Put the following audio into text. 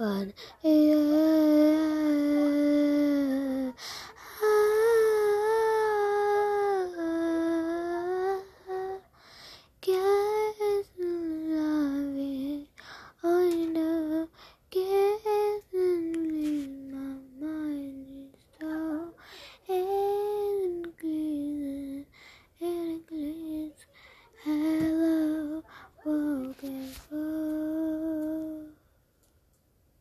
one. Yeah.